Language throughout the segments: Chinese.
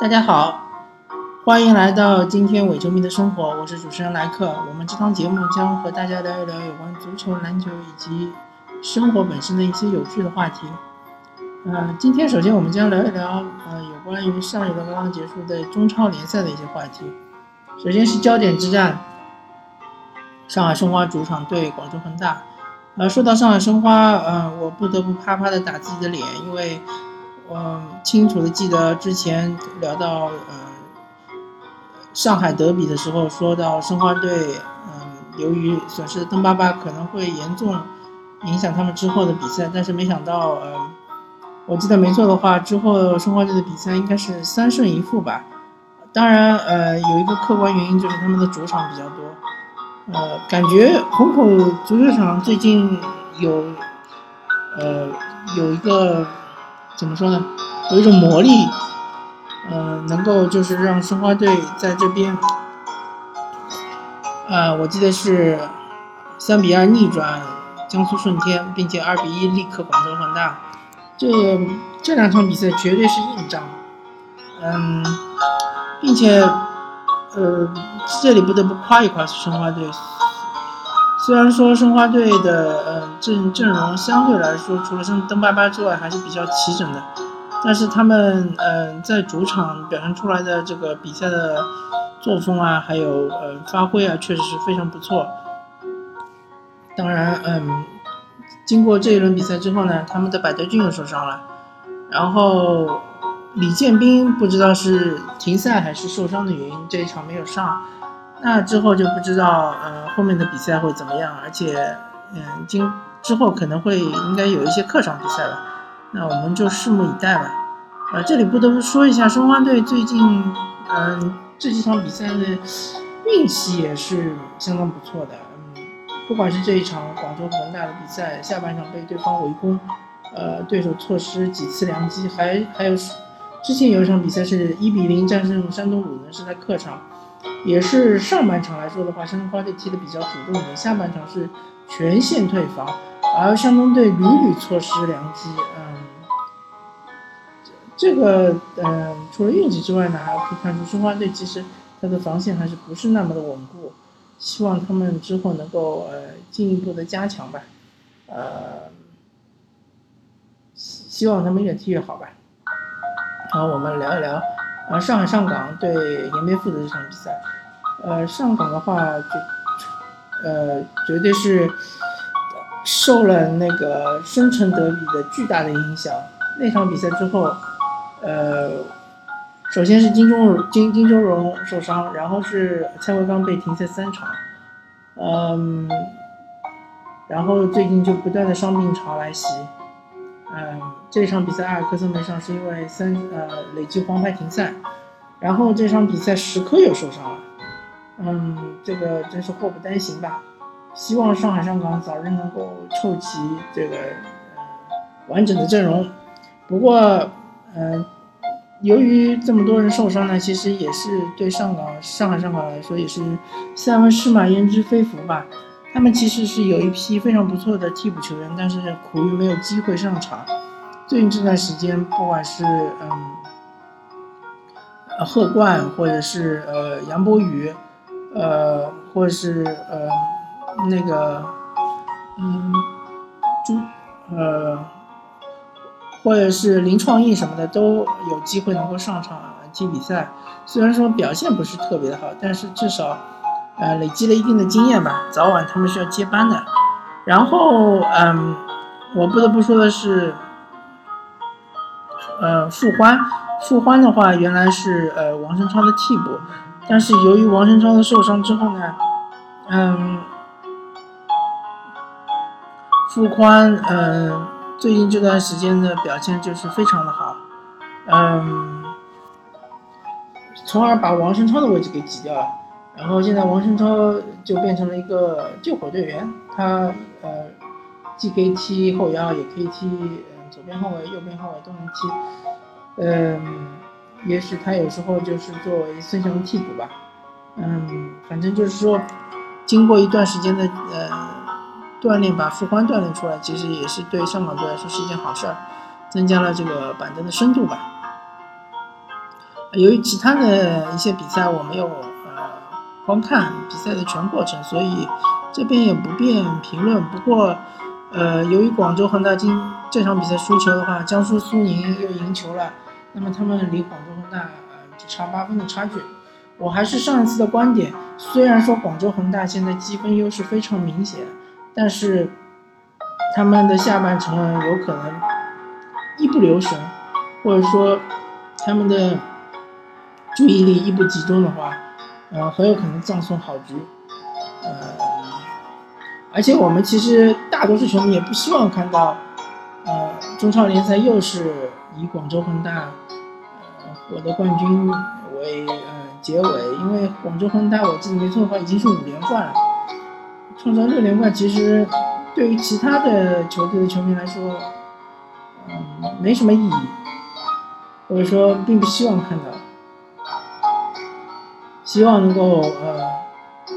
大家好，欢迎来到今天伪球迷的生活，我是主持人莱克。我们这档节目将和大家聊一聊有关足球、篮球以及生活本身的一些有趣的话题。呃，今天首先我们将聊一聊呃有关于上一轮刚刚结束的中超联赛的一些话题。首先是焦点之战，上海申花主场对广州恒大。呃，说到上海申花，呃，我不得不啪啪的打自己的脸，因为我清楚的记得之前聊到呃上海德比的时候，说到申花队，嗯，由于损失的登巴巴可能会严重影响他们之后的比赛，但是没想到，呃。我记得没错的话，之后申花队的比赛应该是三胜一负吧。当然，呃，有一个客观原因就是他们的主场比较多。呃，感觉虹口足球场最近有，呃，有一个怎么说呢？有一种魔力，呃，能够就是让申花队在这边，啊，我记得是三比二逆转江苏舜天，并且二比一力克广州恒大。这这两场比赛绝对是硬仗，嗯，并且，呃，这里不得不夸一夸申花队。虽然说申花队的呃阵阵容相对来说，除了像登巴巴之外还是比较齐整的，但是他们嗯在主场表现出来的这个比赛的作风啊，还有呃发挥啊，确实是非常不错。当然，嗯。经过这一轮比赛之后呢，他们的百德俊又受伤了，然后李建斌不知道是停赛还是受伤的原因，这一场没有上。那之后就不知道，呃，后面的比赛会怎么样？而且，嗯，今之后可能会应该有一些客场比赛了，那我们就拭目以待吧。呃，这里不得不说一下，申花队最近，嗯，这几场比赛的运气也是相当不错的。嗯不管是这一场广州恒大的比赛，下半场被对方围攻，呃，对手错失几次良机，还还有之前有一场比赛是一比零战胜山东鲁能，是在客场，也是上半场来说的话，山东花队踢的比较主动一点，下半场是全线退防，而山东队屡屡错失良机，嗯，这个嗯，除了运气之外呢，还可以看出申花队其实他的防线还是不是那么的稳固。希望他们之后能够呃进一步的加强吧，呃，希希望他们越踢越好吧。好，我们聊一聊啊上海上港对延边富的这场比赛。呃，上港的话就呃绝对是受了那个申城德比的巨大的影响。那场比赛之后，呃。首先是金钟金金钟荣受伤，然后是蔡慧刚被停赛三场，嗯，然后最近就不断的伤病潮来袭，嗯，这场比赛阿尔克森没上是因为三呃累计黄牌停赛，然后这场比赛石科又受伤了，嗯，这个真是祸不单行吧，希望上海上港早日能够凑齐这个呃完整的阵容，不过嗯。由于这么多人受伤呢，其实也是对上港上海上港来说也是塞翁失马焉知非福吧。他们其实是有一批非常不错的替补球员，但是苦于没有机会上场。最近这段时间，不管是嗯，贺冠，或者是呃杨博宇，呃，或者是呃那个嗯朱呃。或者是林创意什么的都有机会能够上场踢比赛，虽然说表现不是特别的好，但是至少，呃，累积了一定的经验吧。早晚他们是要接班的。然后，嗯，我不得不说的是，呃，傅欢，傅欢的话原来是呃王申超的替补，但是由于王申超的受伤之后呢，嗯，傅欢，嗯。最近这段时间的表现就是非常的好，嗯，从而把王申超的位置给挤掉了，然后现在王申超就变成了一个救火队员，他呃既可以踢后腰，也可以踢嗯左边后卫、右边后卫都能踢，嗯，也许他有时候就是作为孙兴慜替补吧，嗯，反正就是说，经过一段时间的呃。锻炼把傅欢锻炼出来，其实也是对上港队来说是一件好事儿，增加了这个板凳的深度吧。由于其他的一些比赛我没有观看比赛的全过程，所以这边也不便评论。不过，呃，由于广州恒大今这场比赛输球的话，江苏苏宁又赢球了，那么他们离广州恒大呃只差八分的差距。我还是上一次的观点，虽然说广州恒大现在积分优势非常明显，但是他们的下半程有可能一不留神，或者说他们的注意力一不集中的话，呃，很有可能葬送好局。呃，而且我们其实大多数球迷也不希望看到，呃，中超联赛又是以广州恒大呃获得冠军为呃。结尾，因为广州恒大，我记得没错的话，已经是五连冠了，创造六连冠，其实对于其他的球队的球迷来说，嗯，没什么意义，或者说并不希望看到，希望能够呃，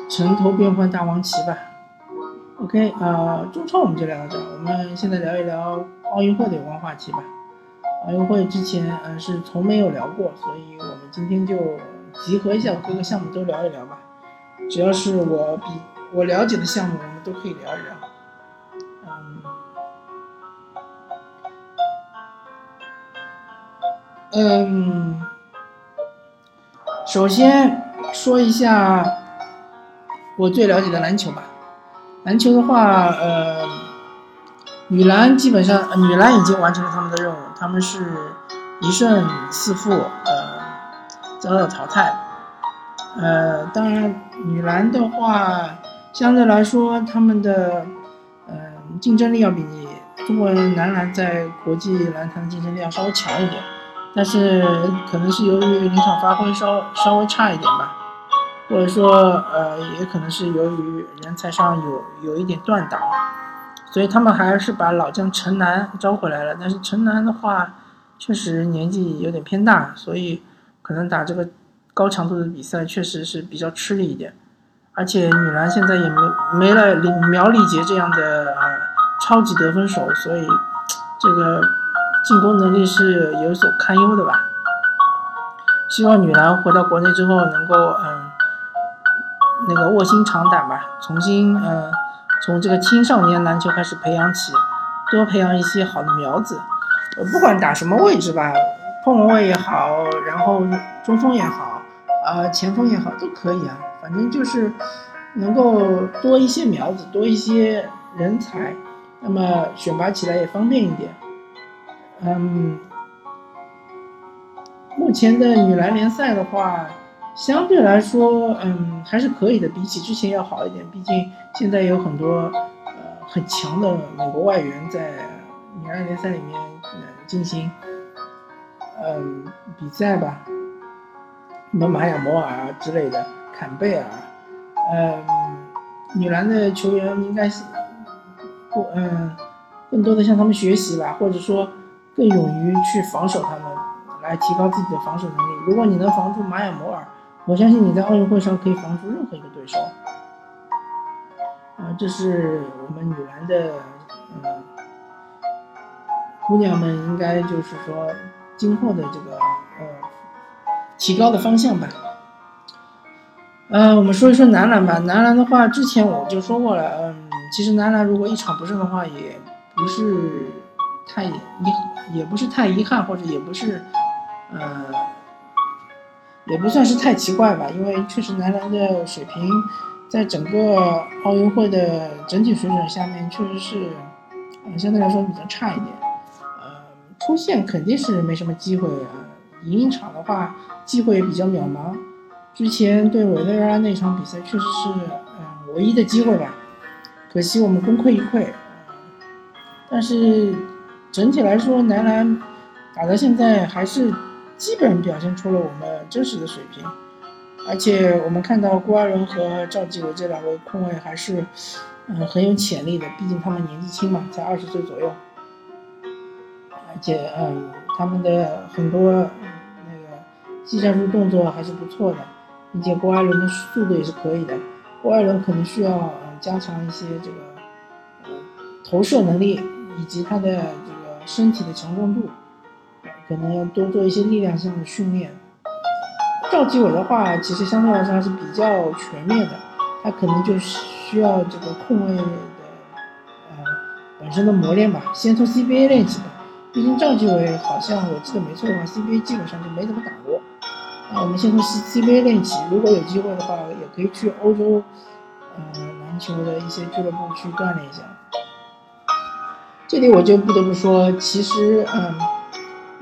城头变换大王旗吧。OK，呃，中超我们就聊到这，我们现在聊一聊奥运会的有关话题吧。奥运会之前，嗯，是从没有聊过，所以我们今天就。集合一下，各个项目都聊一聊吧。只要是我比我了解的项目，我们都可以聊一聊。嗯，首先说一下我最了解的篮球吧。篮球的话，呃，女篮基本上，女篮已经完成了他们的任务，他们是一胜四负，呃。遭到淘汰，呃，当然，女篮的话，相对来说，他们的，嗯，竞争力要比中国男篮在国际篮坛的竞争力要稍微强一点，但是可能是由于临场发挥稍稍微差一点吧，或者说，呃，也可能是由于人才上有有一点断档，所以他们还是把老将陈楠招回来了，但是陈楠的话，确实年纪有点偏大，所以。可能打这个高强度的比赛确实是比较吃力一点，而且女篮现在也没没了李苗礼杰这样的呃超级得分手，所以这个进攻能力是有所堪忧的吧。希望女篮回到国内之后能够嗯那个卧薪尝胆吧，重新呃从这个青少年篮球开始培养起，多培养一些好的苗子，呃不管打什么位置吧。后卫也好，然后中锋也好，呃，前锋也好，都可以啊。反正就是能够多一些苗子，多一些人才，那么选拔起来也方便一点。嗯，目前的女篮联赛的话，相对来说，嗯，还是可以的，比起之前要好一点。毕竟现在有很多呃很强的美国外援在女篮联赛里面呃进行。嗯，比赛吧，什么马雅摩尔啊之类的，坎贝尔，嗯，女篮的球员应该是不，嗯，更多的向他们学习吧，或者说更勇于去防守他们，来提高自己的防守能力。如果你能防住马雅摩尔，我相信你在奥运会上可以防住任何一个对手。啊，这是我们女篮的，嗯，姑娘们应该就是说。今后的这个呃提高的方向吧，呃，我们说一说男篮吧。男篮的话，之前我就说过了，嗯，其实男篮如果一场不胜的话，也不是太遗，也不是太遗憾，或者也不是，呃，也不算是太奇怪吧。因为确实男篮的水平，在整个奥运会的整体水准下面，确实是，呃，相对来说比较差一点。出线肯定是没什么机会啊，赢一场的话机会也比较渺茫。之前对委内瑞拉那场比赛确实是嗯唯一的机会吧，可惜我们功亏一篑。但是整体来说，男篮打到现在还是基本表现出了我们真实的水平，而且我们看到郭艾伦和赵继伟这两位控卫还是嗯很有潜力的，毕竟他们年纪轻嘛，才二十岁左右。而且，嗯，他们的很多那个技战术动作还是不错的，并且郭艾伦的速度也是可以的。郭艾伦可能需要嗯加强一些这个呃投射能力，以及他的这个身体的强壮度，可能要多做一些力量上的训练。赵继伟的话，其实相对来说还是比较全面的，他可能就需要这个控卫的呃本身的磨练吧，先从 CBA 练起吧。毕竟赵继伟好像我记得没错的话，CBA 基本上就没怎么打过。那我们先从 C CBA 练起，如果有机会的话，也可以去欧洲，呃，篮球的一些俱乐部去锻炼一下。这里我就不得不说，其实，嗯，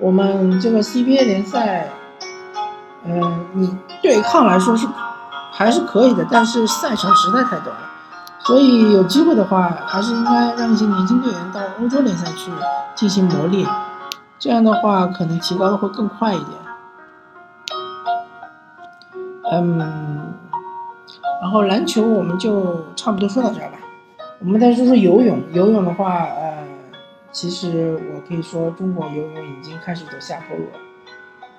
我们这个 CBA 联赛，嗯，你对抗来说是还是可以的，但是赛程实在太短了，所以有机会的话，还是应该让一些年轻队员到欧洲联赛去进行磨练，这样的话可能提高的会更快一点。嗯，然后篮球我们就差不多说到这儿吧。我们再说说游泳。游泳的话，呃，其实我可以说中国游泳已经开始走下坡路了。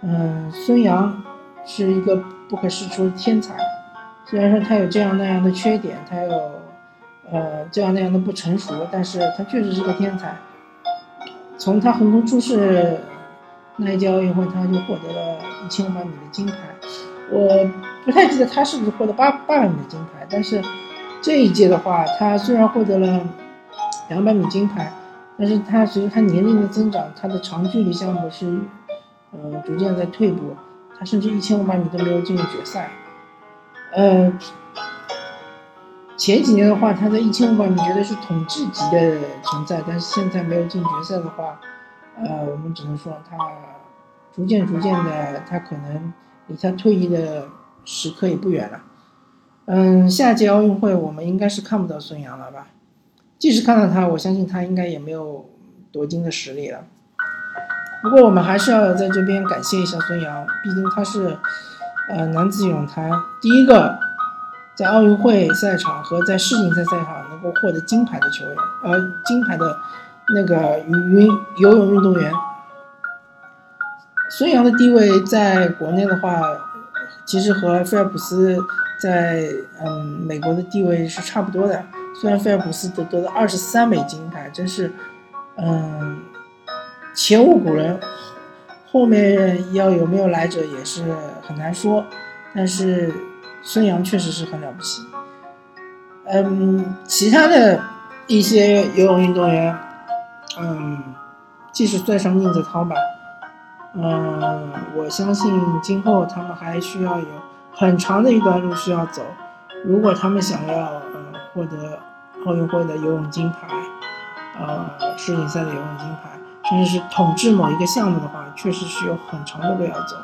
嗯，孙杨是一个不可世出的天才，虽然说他有这样那样的缺点，他有呃这样那样的不成熟，但是他确实是个天才。从他横空出世那一届奥运会，他就获得了一千五百米的金牌。我不太记得他是不是获得八八百米的金牌，但是这一届的话，他虽然获得了两百米金牌，但是他随着他年龄的增长，他的长距离项目是呃逐渐在退步，他甚至一千五百米都没有进入决赛。呃，前几年的话，他在一千五百米绝对是统治级的存在，但是现在没有进决赛的话，呃，我们只能说他逐渐逐渐的，他可能。离他退役的时刻也不远了。嗯，下届奥运会我们应该是看不到孙杨了吧？即使看到他，我相信他应该也没有夺金的实力了。不过我们还是要在这边感谢一下孙杨，毕竟他是呃男子泳坛第一个在奥运会赛场和在世锦赛赛场能够获得金牌的球员，呃，金牌的那个运游泳运动员。孙杨的地位在国内的话，其实和菲尔普斯在嗯美国的地位是差不多的。虽然菲尔普斯得得了二十三枚金牌，真是嗯前无古人，后面要有没有来者也是很难说。但是孙杨确实是很了不起。嗯，其他的一些游泳运动员，嗯，即使算上宁泽涛吧。嗯，我相信今后他们还需要有很长的一段路需要走。如果他们想要获得奥运会的游泳金牌，呃世锦赛的游泳金牌，甚至是统治某一个项目的话，确实是有很长的路要走。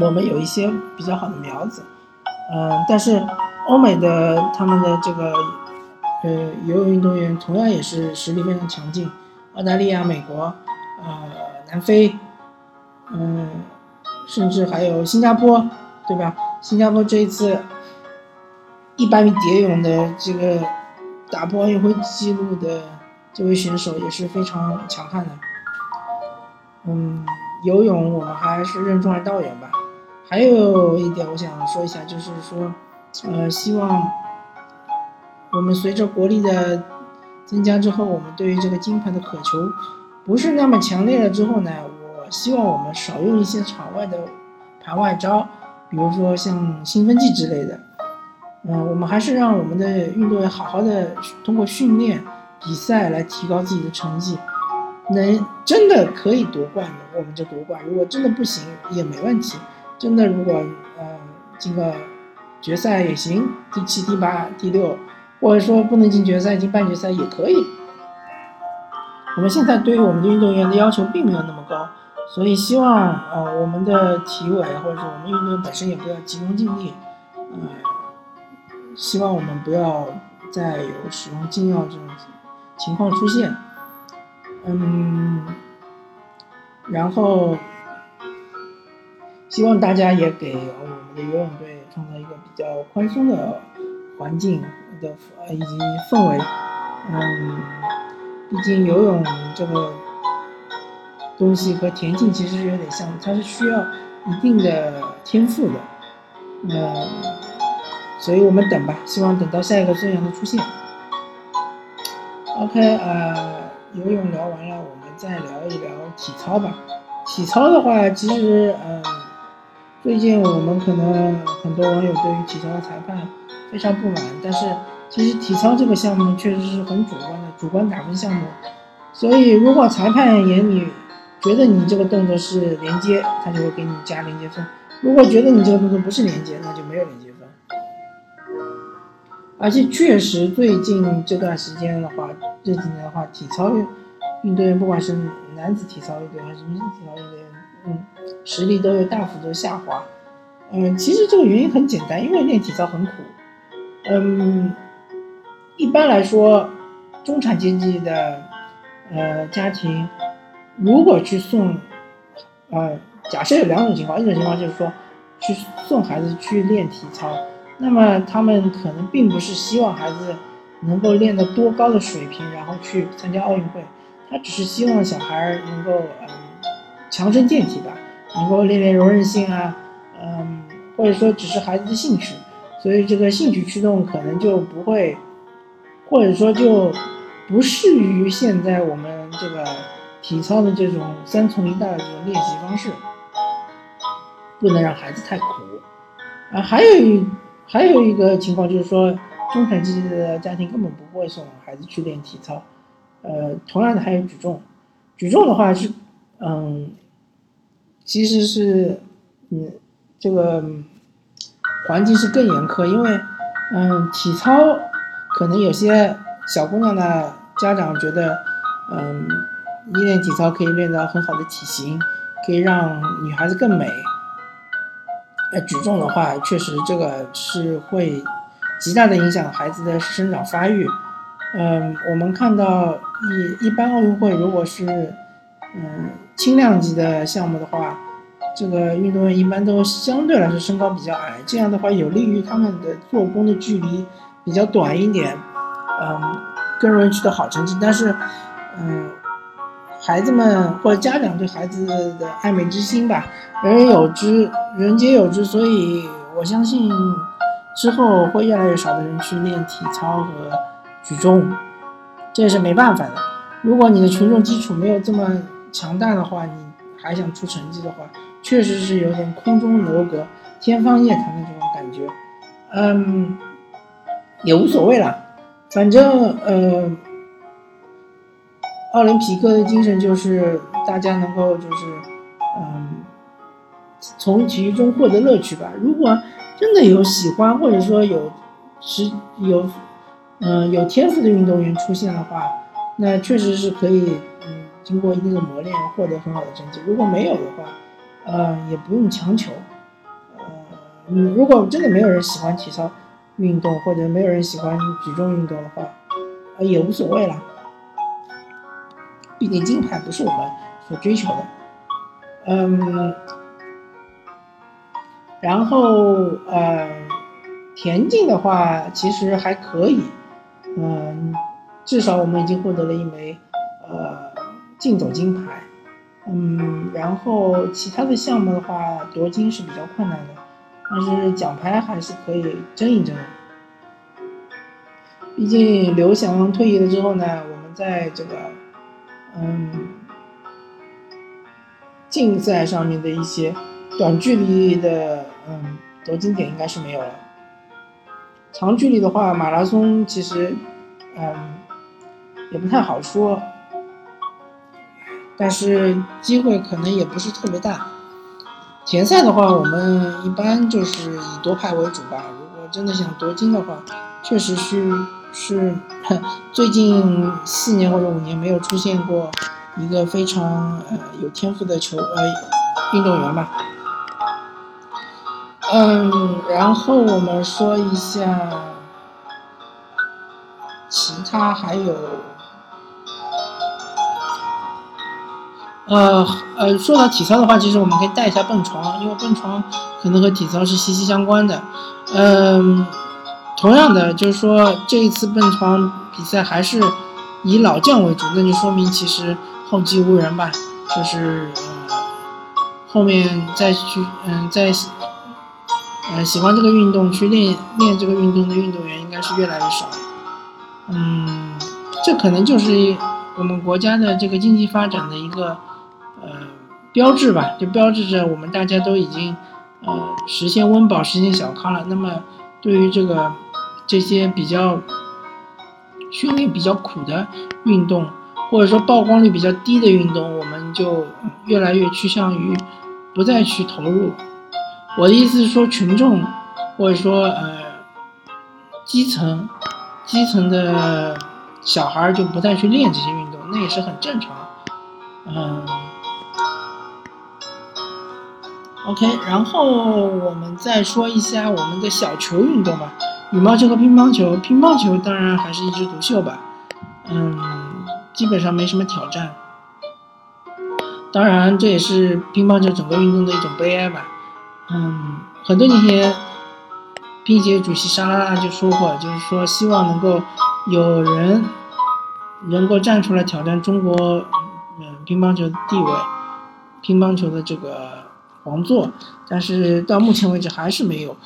我们有一些比较好的苗子，嗯，但是欧美的他们的这个呃游泳运动员同样也是实力非常强劲，澳大利亚、美国，呃。南非，嗯，甚至还有新加坡，对吧？新加坡这一次一百米蝶泳的这个打破奥运会纪录的这位选手也是非常强悍的。嗯，游泳我们还是任重而道远吧。还有一点我想说一下，就是说，呃，希望我们随着国力的增加之后，我们对于这个金牌的渴求。不是那么强烈了之后呢，我希望我们少用一些场外的盘外招，比如说像兴奋剂之类的。嗯，我们还是让我们的运动员好好的通过训练、比赛来提高自己的成绩。能真的可以夺冠的，我们就夺冠；如果真的不行也没问题。真的，如果呃进个决赛也行，第七、第八、第六，或者说不能进决赛，进半决赛也可以。我们现在对于我们的运动员的要求并没有那么高，所以希望呃我们的体委或者说我们运动员本身也不要急功近利，嗯，希望我们不要再有使用禁药这种情况出现，嗯，然后希望大家也给我们的游泳队创造一个比较宽松的环境的呃以及氛围，嗯。毕竟游泳这个东西和田径其实是有点像，它是需要一定的天赋的，嗯，所以我们等吧，希望等到下一个孙杨的出现。OK，呃，游泳聊完了，我们再聊一聊体操吧。体操的话，其实，嗯，最近我们可能很多网友对于体操的裁判非常不满，但是其实体操这个项目确实是很主观的，主观打分项目。所以如果裁判眼里觉得你这个动作是连接，他就会给你加连接分；如果觉得你这个动作不是连接，那就没有连接。而且确实最近这段时间的话，这几年的话，体操运运动员不管是男子体操运动员还是女子体操运动员，嗯，实力都有大幅度下滑。嗯，其实这个原因很简单，因为练体操很苦。嗯，一般来说，中产阶级的呃家庭，如果去送，呃，假设有两种情况，一种情况就是说去送孩子去练体操，那么他们可能并不是希望孩子能够练到多高的水平，然后去参加奥运会，他只是希望小孩能够嗯强身健体吧，能够练练柔韧性啊，嗯。或者说只是孩子的兴趣，所以这个兴趣驱动可能就不会，或者说就不适于现在我们这个体操的这种三从一大的这种练习方式，不能让孩子太苦啊。还有一还有一个情况就是说，中产阶级的家庭根本不会送孩子去练体操。呃，同样的还有举重，举重的话是，嗯，其实是，嗯。这个环境是更严苛，因为，嗯，体操可能有些小姑娘的家长觉得，嗯，练体操可以练到很好的体型，可以让女孩子更美。呃，举重的话，确实这个是会极大的影响孩子的生长发育。嗯，我们看到一一般奥运会，如果是嗯轻量级的项目的话。这个运动员一般都相对来说身高比较矮，这样的话有利于他们的做功的距离比较短一点，嗯，更容易取得好成绩。但是，嗯，孩子们或者家长对孩子的爱美之心吧，人人有之，人皆有之。所以我相信之后会越来越少的人去练体操和举重，这也是没办法的。如果你的群众基础没有这么强大的话，你还想出成绩的话，确实是有点空中楼阁、天方夜谭的这种感觉，嗯，也无所谓了，反正呃，奥林匹克的精神就是大家能够就是嗯，从体育中获得乐趣吧。如果真的有喜欢或者说有是有嗯有天赋的运动员出现的话，那确实是可以嗯经过一定的磨练获得很好的成绩。如果没有的话，呃，也不用强求。呃，嗯，如果真的没有人喜欢体操运动，或者没有人喜欢举重运动的话，呃，也无所谓了。毕竟金牌不是我们所追求的。嗯，然后呃，田径的话其实还可以。嗯，至少我们已经获得了一枚呃竞走金牌。嗯，然后其他的项目的话，夺金是比较困难的，但是奖牌还是可以争一争。毕竟刘翔退役了之后呢，我们在这个嗯竞赛上面的一些短距离的嗯夺金点应该是没有了。长距离的话，马拉松其实嗯也不太好说。但是机会可能也不是特别大。田赛的话，我们一般就是以夺牌为主吧。如果真的想夺金的话，确实是是最近四年或者五年没有出现过一个非常呃有天赋的球呃运动员吧。嗯，然后我们说一下其他还有。呃呃，说到体操的话，其实我们可以带一下蹦床，因为蹦床可能和体操是息息相关的。嗯，同样的，就是说这一次蹦床比赛还是以老将为主，那就说明其实后继无人吧。就是呃，后面再去嗯再呃喜欢这个运动去练练这个运动的运动员应该是越来越少。嗯，这可能就是我们国家的这个经济发展的一个。呃，标志吧，就标志着我们大家都已经，呃实现温饱、实现小康了。那么对于这个这些比较训练比较苦的运动，或者说曝光率比较低的运动，我们就越来越趋向于不再去投入。我的意思是说，群众或者说呃基层基层的小孩就不再去练这些运动，那也是很正常。嗯，OK，然后我们再说一下我们的小球运动吧，羽毛球和乒乓球。乒乓球当然还是一枝独秀吧，嗯，基本上没什么挑战。当然，这也是乒乓球整个运动的一种悲哀吧。嗯，很多年前，乒协主席沙拉拉就说过，就是说希望能够有人能够站出来挑战中国，嗯，乒乓球的地位，乒乓球的这个王座，但是到目前为止还是没有。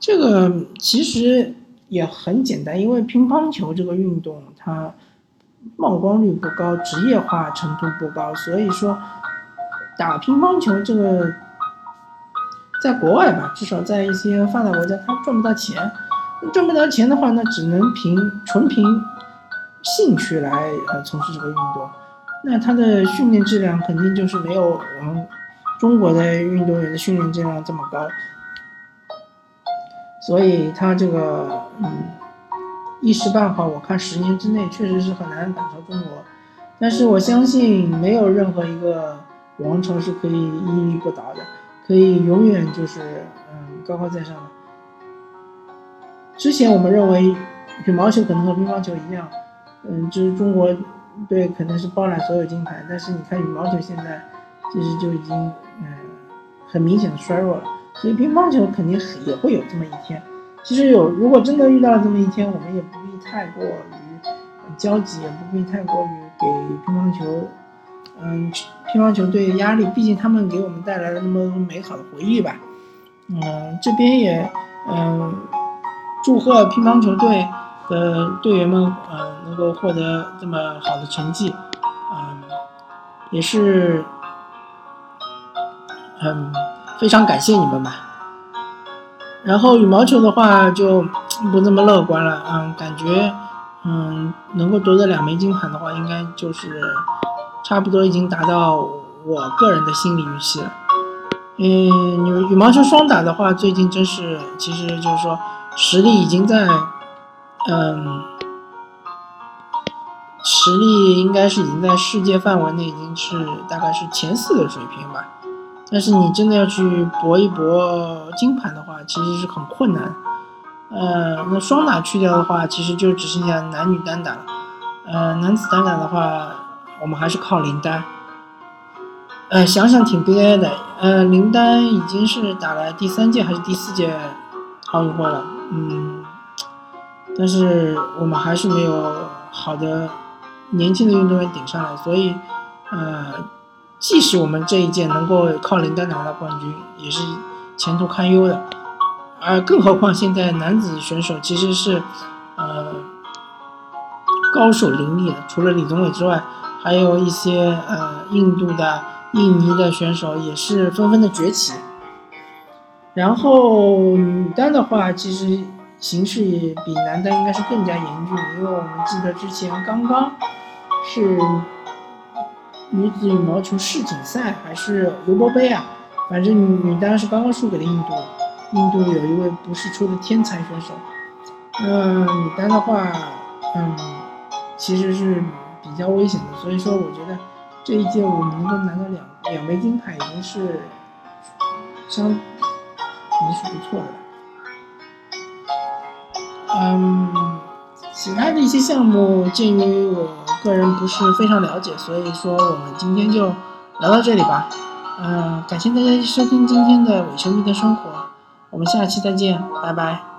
这个其实也很简单，因为乒乓球这个运动它曝光率不高，职业化程度不高，所以说打乒乓球这个。在国外吧，至少在一些发达国家，他赚不到钱。赚不到钱的话，那只能凭纯凭兴趣来呃从事这个运动。那他的训练质量肯定就是没有我们中国的运动员的训练质量这么高。所以他这个嗯一时半会儿，我看十年之内确实是很难赶超中国。但是我相信没有任何一个王朝是可以屹立不倒的。可以永远就是嗯高高在上的。之前我们认为羽毛球可能和乒乓球一样，嗯，就是中国队可能是包揽所有金牌，但是你看羽毛球现在其实就已经嗯很明显的衰弱了。所以乒乓球肯定也会有这么一天。其实有如果真的遇到了这么一天，我们也不必太过于焦急，也不必太过于给乒乓球。嗯，乒乓球队压力，毕竟他们给我们带来了那么美好的回忆吧。嗯，这边也嗯祝贺乒乓球队的队员们，嗯能够获得这么好的成绩，嗯也是嗯非常感谢你们吧。然后羽毛球的话就 不那么乐观了，嗯，感觉嗯能够夺得两枚金牌的话，应该就是。差不多已经达到我个人的心理预期了。嗯，羽羽毛球双打的话，最近真是，其实就是说实力已经在，嗯，实力应该是已经在世界范围内，已经是大概是前四的水平吧。但是你真的要去搏一搏金牌的话，其实是很困难。呃，那双打去掉的话，其实就只剩下男女单打了。呃，男子单打的话。我们还是靠林丹，呃，想想挺悲哀的。呃，林丹已经是打了第三届还是第四届奥运会了，嗯，但是我们还是没有好的年轻的运动员顶上来，所以，呃，即使我们这一届能够靠林丹拿到冠军，也是前途堪忧的。而更何况现在男子选手其实是，呃，高手林立的，除了李宗伟之外。还有一些呃，印度的、印尼的选手也是纷纷的崛起。然后女单的话，其实形势也比男单应该是更加严峻，因为我们记得之前刚刚是女子羽毛球世锦赛还是尤伯杯啊，反正女单是刚刚输给了印度，印度有一位不是出的天才选手。嗯，女单的话，嗯，其实是。比较危险的，所以说我觉得这一届我们能够拿到两两枚金牌已经是相已经是不错的了。嗯，其他的一些项目，鉴于我个人不是非常了解，所以说我们今天就聊到这里吧。嗯，感谢大家收听今天的伪球迷的生活，我们下期再见，拜拜。